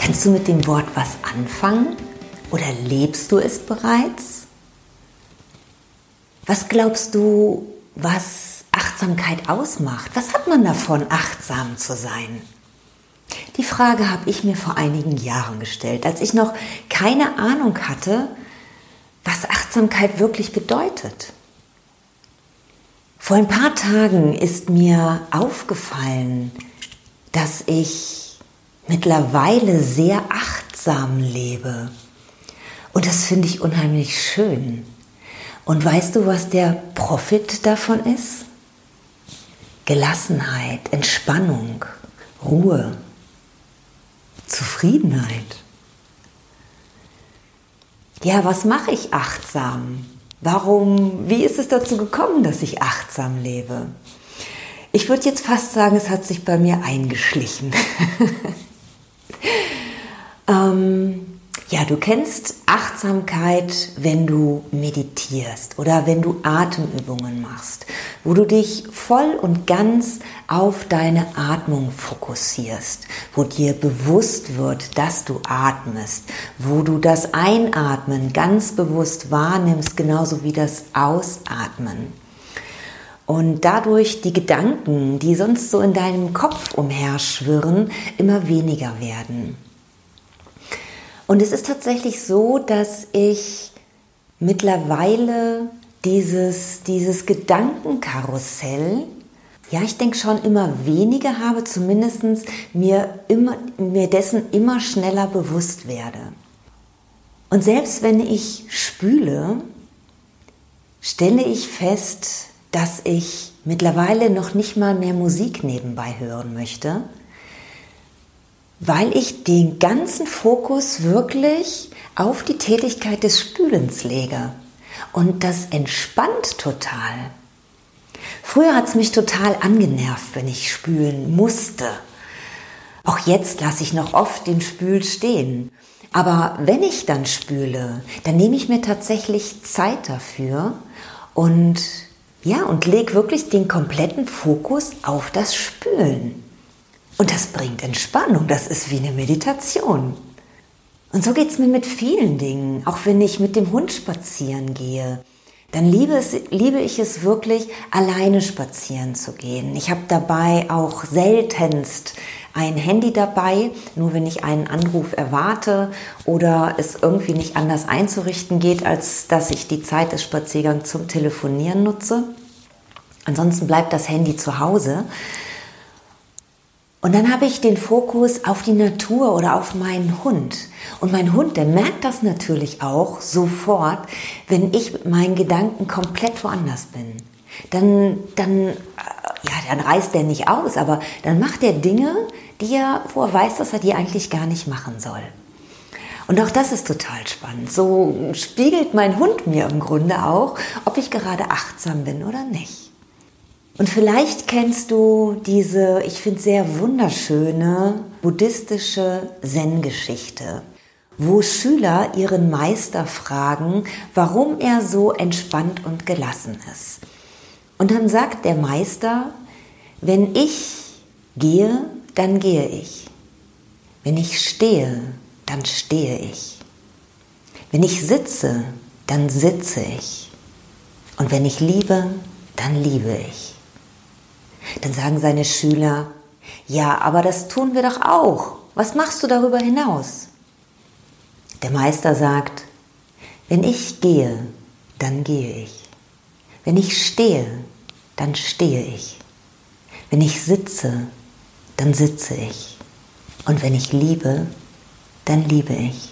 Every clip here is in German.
Kannst du mit dem Wort was anfangen oder lebst du es bereits? Was glaubst du, was Achtsamkeit ausmacht? Was hat man davon, achtsam zu sein? Die Frage habe ich mir vor einigen Jahren gestellt, als ich noch keine Ahnung hatte, was Achtsamkeit wirklich bedeutet. Vor ein paar Tagen ist mir aufgefallen, dass ich mittlerweile sehr achtsam lebe. Und das finde ich unheimlich schön. Und weißt du, was der Profit davon ist? Gelassenheit, Entspannung, Ruhe, Zufriedenheit. Ja, was mache ich achtsam? Warum, wie ist es dazu gekommen, dass ich achtsam lebe? Ich würde jetzt fast sagen, es hat sich bei mir eingeschlichen. ähm, ja, du kennst Achtsamkeit, wenn du meditierst oder wenn du Atemübungen machst, wo du dich voll und ganz auf deine Atmung fokussierst, wo dir bewusst wird, dass du atmest, wo du das Einatmen ganz bewusst wahrnimmst, genauso wie das Ausatmen. Und dadurch die Gedanken, die sonst so in deinem Kopf umherschwirren, immer weniger werden. Und es ist tatsächlich so, dass ich mittlerweile dieses, dieses Gedankenkarussell, ja, ich denke schon immer weniger habe, zumindest mir, immer, mir dessen immer schneller bewusst werde. Und selbst wenn ich spüle, stelle ich fest, dass ich mittlerweile noch nicht mal mehr Musik nebenbei hören möchte, weil ich den ganzen Fokus wirklich auf die Tätigkeit des Spülens lege. Und das entspannt total. Früher hat es mich total angenervt, wenn ich spülen musste. Auch jetzt lasse ich noch oft den Spül stehen. Aber wenn ich dann spüle, dann nehme ich mir tatsächlich Zeit dafür und ja, und leg wirklich den kompletten Fokus auf das Spülen. Und das bringt Entspannung, das ist wie eine Meditation. Und so geht es mir mit vielen Dingen. Auch wenn ich mit dem Hund spazieren gehe, dann liebe, es, liebe ich es wirklich, alleine spazieren zu gehen. Ich habe dabei auch seltenst ein Handy dabei, nur wenn ich einen Anruf erwarte oder es irgendwie nicht anders einzurichten geht, als dass ich die Zeit des Spaziergangs zum Telefonieren nutze. Ansonsten bleibt das Handy zu Hause. Und dann habe ich den Fokus auf die Natur oder auf meinen Hund. Und mein Hund, der merkt das natürlich auch sofort, wenn ich mit meinen Gedanken komplett woanders bin. Dann, dann, äh, ja, dann reißt der nicht aus, aber dann macht er Dinge, die er, wo er weiß, dass er die eigentlich gar nicht machen soll. Und auch das ist total spannend. So spiegelt mein Hund mir im Grunde auch, ob ich gerade achtsam bin oder nicht. Und vielleicht kennst du diese, ich finde sehr wunderschöne buddhistische Zen-Geschichte, wo Schüler ihren Meister fragen, warum er so entspannt und gelassen ist. Und dann sagt der Meister, wenn ich gehe, dann gehe ich. Wenn ich stehe, dann stehe ich. Wenn ich sitze, dann sitze ich. Und wenn ich liebe, dann liebe ich. Dann sagen seine Schüler, ja, aber das tun wir doch auch. Was machst du darüber hinaus? Der Meister sagt, wenn ich gehe, dann gehe ich. Wenn ich stehe, dann stehe ich. Wenn ich sitze, dann sitze ich. Und wenn ich liebe, dann liebe ich.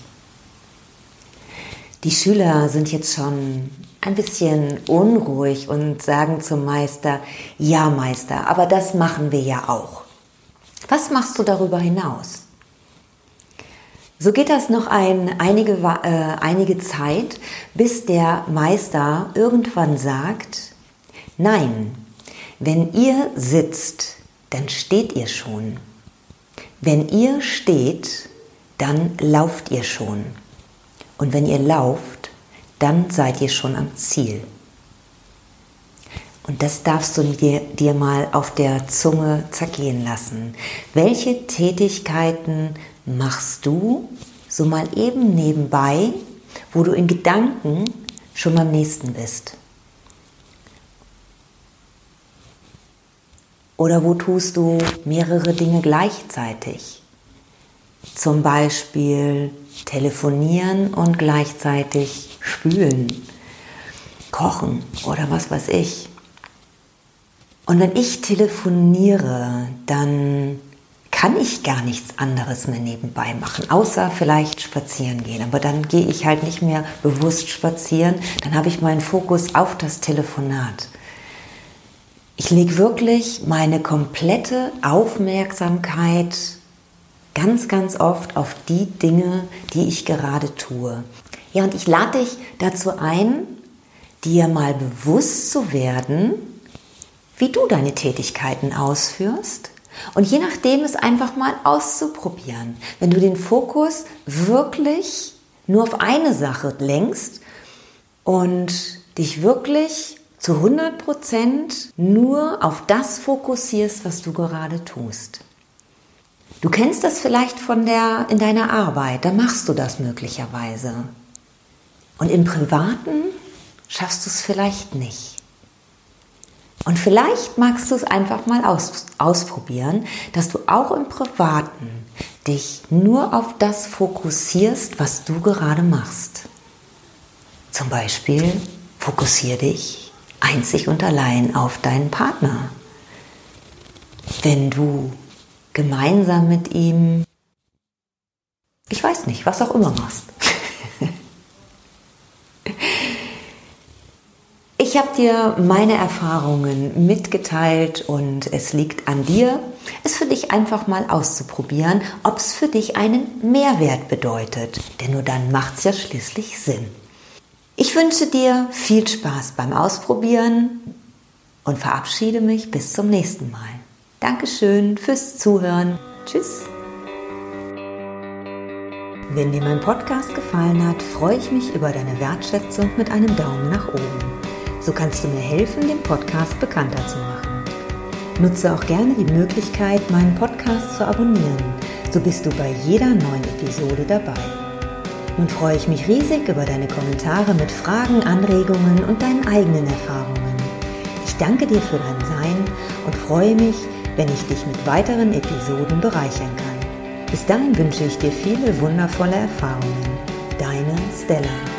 Die Schüler sind jetzt schon ein bisschen unruhig und sagen zum Meister, ja Meister, aber das machen wir ja auch. Was machst du darüber hinaus? So geht das noch ein, einige, äh, einige Zeit, bis der Meister irgendwann sagt, nein, wenn ihr sitzt, dann steht ihr schon. Wenn ihr steht, dann lauft ihr schon. Und wenn ihr lauft, dann seid ihr schon am Ziel. Und das darfst du dir, dir mal auf der Zunge zergehen lassen. Welche Tätigkeiten machst du so mal eben nebenbei, wo du in Gedanken schon beim nächsten bist? Oder wo tust du mehrere Dinge gleichzeitig? Zum Beispiel telefonieren und gleichzeitig spülen, kochen oder was weiß ich. Und wenn ich telefoniere, dann kann ich gar nichts anderes mehr nebenbei machen, außer vielleicht spazieren gehen. Aber dann gehe ich halt nicht mehr bewusst spazieren, dann habe ich meinen Fokus auf das Telefonat. Ich lege wirklich meine komplette Aufmerksamkeit ganz, ganz oft auf die Dinge, die ich gerade tue. Ja, und ich lade dich dazu ein, dir mal bewusst zu werden, wie du deine Tätigkeiten ausführst und je nachdem es einfach mal auszuprobieren. Wenn du den Fokus wirklich nur auf eine Sache lenkst und dich wirklich zu 100% nur auf das fokussierst, was du gerade tust. Du kennst das vielleicht von der, in deiner Arbeit, da machst du das möglicherweise. Und im Privaten schaffst du es vielleicht nicht. Und vielleicht magst du es einfach mal aus, ausprobieren, dass du auch im Privaten dich nur auf das fokussierst, was du gerade machst. Zum Beispiel fokussiere dich einzig und allein auf deinen Partner. Wenn du gemeinsam mit ihm, ich weiß nicht, was auch immer machst. Ich habe dir meine Erfahrungen mitgeteilt und es liegt an dir, es für dich einfach mal auszuprobieren, ob es für dich einen Mehrwert bedeutet. Denn nur dann macht es ja schließlich Sinn. Ich wünsche dir viel Spaß beim Ausprobieren und verabschiede mich bis zum nächsten Mal. Dankeschön fürs Zuhören. Tschüss. Wenn dir mein Podcast gefallen hat, freue ich mich über deine Wertschätzung mit einem Daumen nach oben. So kannst du mir helfen, den Podcast bekannter zu machen. Nutze auch gerne die Möglichkeit, meinen Podcast zu abonnieren. So bist du bei jeder neuen Episode dabei. Nun freue ich mich riesig über deine Kommentare mit Fragen, Anregungen und deinen eigenen Erfahrungen. Ich danke dir für dein Sein und freue mich, wenn ich dich mit weiteren Episoden bereichern kann. Bis dahin wünsche ich dir viele wundervolle Erfahrungen. Deine Stella.